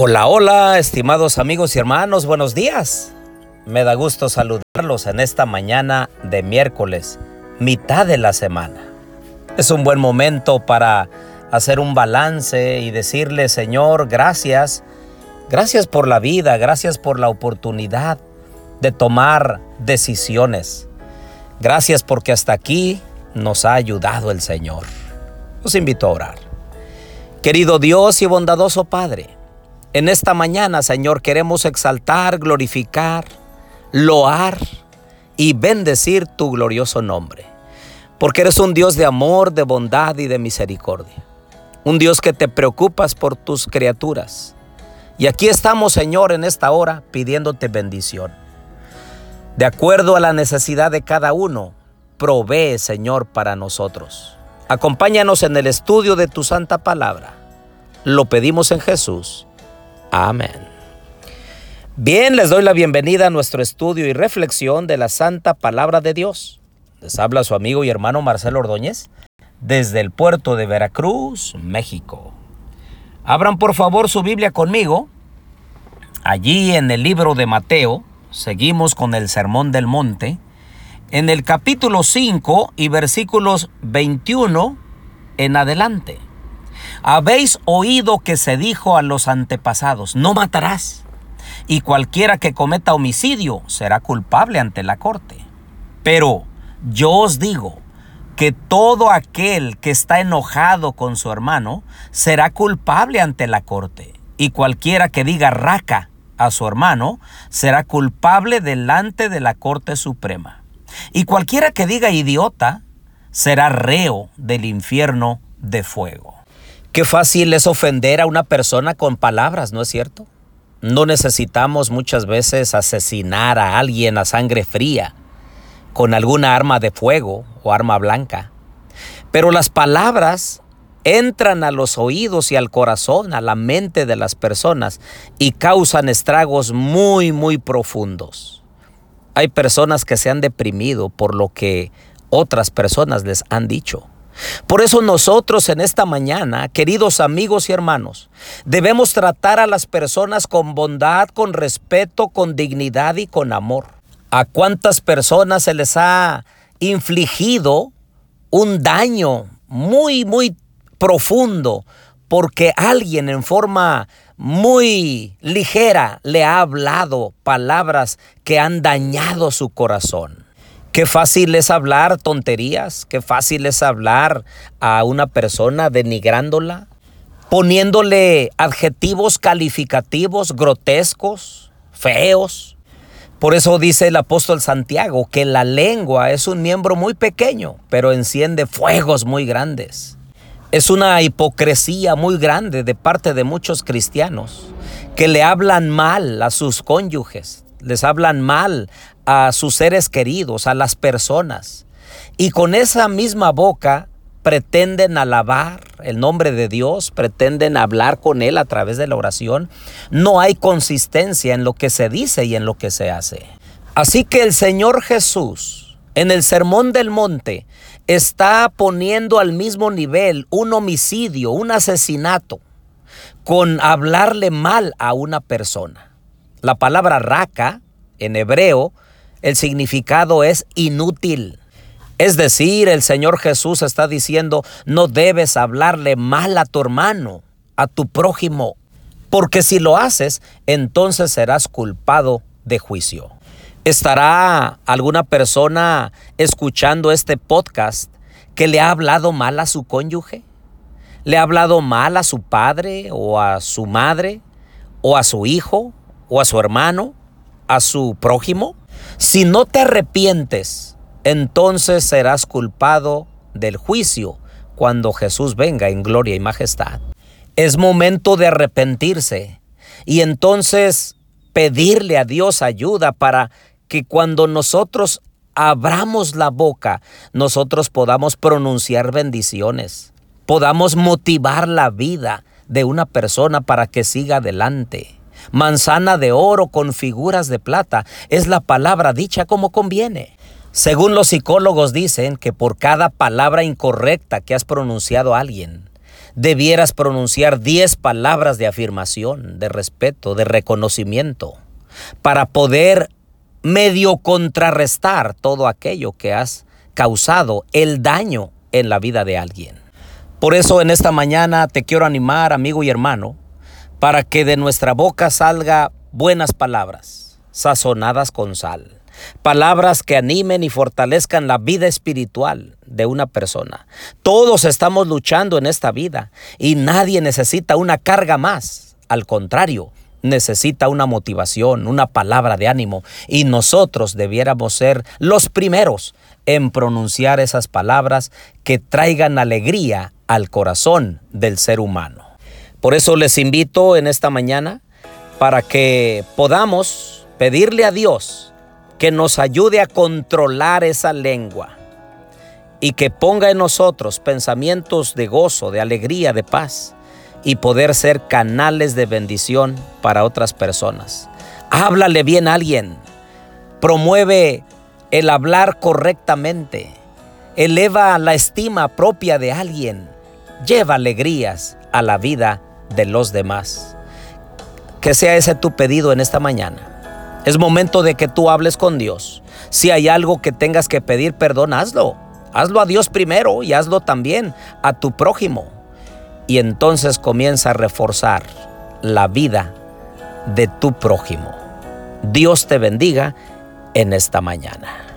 Hola, hola, estimados amigos y hermanos, buenos días. Me da gusto saludarlos en esta mañana de miércoles, mitad de la semana. Es un buen momento para hacer un balance y decirle, Señor, gracias, gracias por la vida, gracias por la oportunidad de tomar decisiones. Gracias porque hasta aquí nos ha ayudado el Señor. Los invito a orar. Querido Dios y bondadoso Padre, en esta mañana, Señor, queremos exaltar, glorificar, loar y bendecir tu glorioso nombre. Porque eres un Dios de amor, de bondad y de misericordia. Un Dios que te preocupas por tus criaturas. Y aquí estamos, Señor, en esta hora pidiéndote bendición. De acuerdo a la necesidad de cada uno, provee, Señor, para nosotros. Acompáñanos en el estudio de tu santa palabra. Lo pedimos en Jesús. Amén. Bien, les doy la bienvenida a nuestro estudio y reflexión de la Santa Palabra de Dios. Les habla su amigo y hermano Marcelo Ordóñez desde el puerto de Veracruz, México. Abran por favor su Biblia conmigo. Allí en el libro de Mateo, seguimos con el Sermón del Monte, en el capítulo 5 y versículos 21 en adelante. Habéis oído que se dijo a los antepasados, no matarás, y cualquiera que cometa homicidio será culpable ante la corte. Pero yo os digo que todo aquel que está enojado con su hermano será culpable ante la corte, y cualquiera que diga raca a su hermano será culpable delante de la Corte Suprema. Y cualquiera que diga idiota será reo del infierno de fuego. Qué fácil es ofender a una persona con palabras, ¿no es cierto? No necesitamos muchas veces asesinar a alguien a sangre fría con alguna arma de fuego o arma blanca. Pero las palabras entran a los oídos y al corazón, a la mente de las personas y causan estragos muy, muy profundos. Hay personas que se han deprimido por lo que otras personas les han dicho. Por eso nosotros en esta mañana, queridos amigos y hermanos, debemos tratar a las personas con bondad, con respeto, con dignidad y con amor. ¿A cuántas personas se les ha infligido un daño muy, muy profundo porque alguien en forma muy ligera le ha hablado palabras que han dañado su corazón? Qué fácil es hablar tonterías, qué fácil es hablar a una persona denigrándola, poniéndole adjetivos calificativos grotescos, feos. Por eso dice el apóstol Santiago que la lengua es un miembro muy pequeño, pero enciende fuegos muy grandes. Es una hipocresía muy grande de parte de muchos cristianos que le hablan mal a sus cónyuges, les hablan mal a sus seres queridos, a las personas. Y con esa misma boca pretenden alabar el nombre de Dios, pretenden hablar con Él a través de la oración. No hay consistencia en lo que se dice y en lo que se hace. Así que el Señor Jesús, en el Sermón del Monte, está poniendo al mismo nivel un homicidio, un asesinato, con hablarle mal a una persona. La palabra raca en hebreo el significado es inútil. Es decir, el Señor Jesús está diciendo, no debes hablarle mal a tu hermano, a tu prójimo, porque si lo haces, entonces serás culpado de juicio. ¿Estará alguna persona escuchando este podcast que le ha hablado mal a su cónyuge? ¿Le ha hablado mal a su padre o a su madre o a su hijo o a su hermano, a su prójimo? Si no te arrepientes, entonces serás culpado del juicio cuando Jesús venga en gloria y majestad. Es momento de arrepentirse y entonces pedirle a Dios ayuda para que cuando nosotros abramos la boca, nosotros podamos pronunciar bendiciones, podamos motivar la vida de una persona para que siga adelante. Manzana de oro con figuras de plata es la palabra dicha como conviene. Según los psicólogos dicen que por cada palabra incorrecta que has pronunciado a alguien, debieras pronunciar 10 palabras de afirmación, de respeto, de reconocimiento, para poder medio contrarrestar todo aquello que has causado, el daño en la vida de alguien. Por eso en esta mañana te quiero animar, amigo y hermano, para que de nuestra boca salga buenas palabras, sazonadas con sal palabras que animen y fortalezcan la vida espiritual de una persona. Todos estamos luchando en esta vida y nadie necesita una carga más. Al contrario, necesita una motivación, una palabra de ánimo y nosotros debiéramos ser los primeros en pronunciar esas palabras que traigan alegría al corazón del ser humano. Por eso les invito en esta mañana para que podamos pedirle a Dios que nos ayude a controlar esa lengua y que ponga en nosotros pensamientos de gozo, de alegría, de paz y poder ser canales de bendición para otras personas. Háblale bien a alguien, promueve el hablar correctamente, eleva la estima propia de alguien, lleva alegrías a la vida de los demás. Que sea ese tu pedido en esta mañana. Es momento de que tú hables con Dios. Si hay algo que tengas que pedir perdón, hazlo. Hazlo a Dios primero y hazlo también a tu prójimo. Y entonces comienza a reforzar la vida de tu prójimo. Dios te bendiga en esta mañana.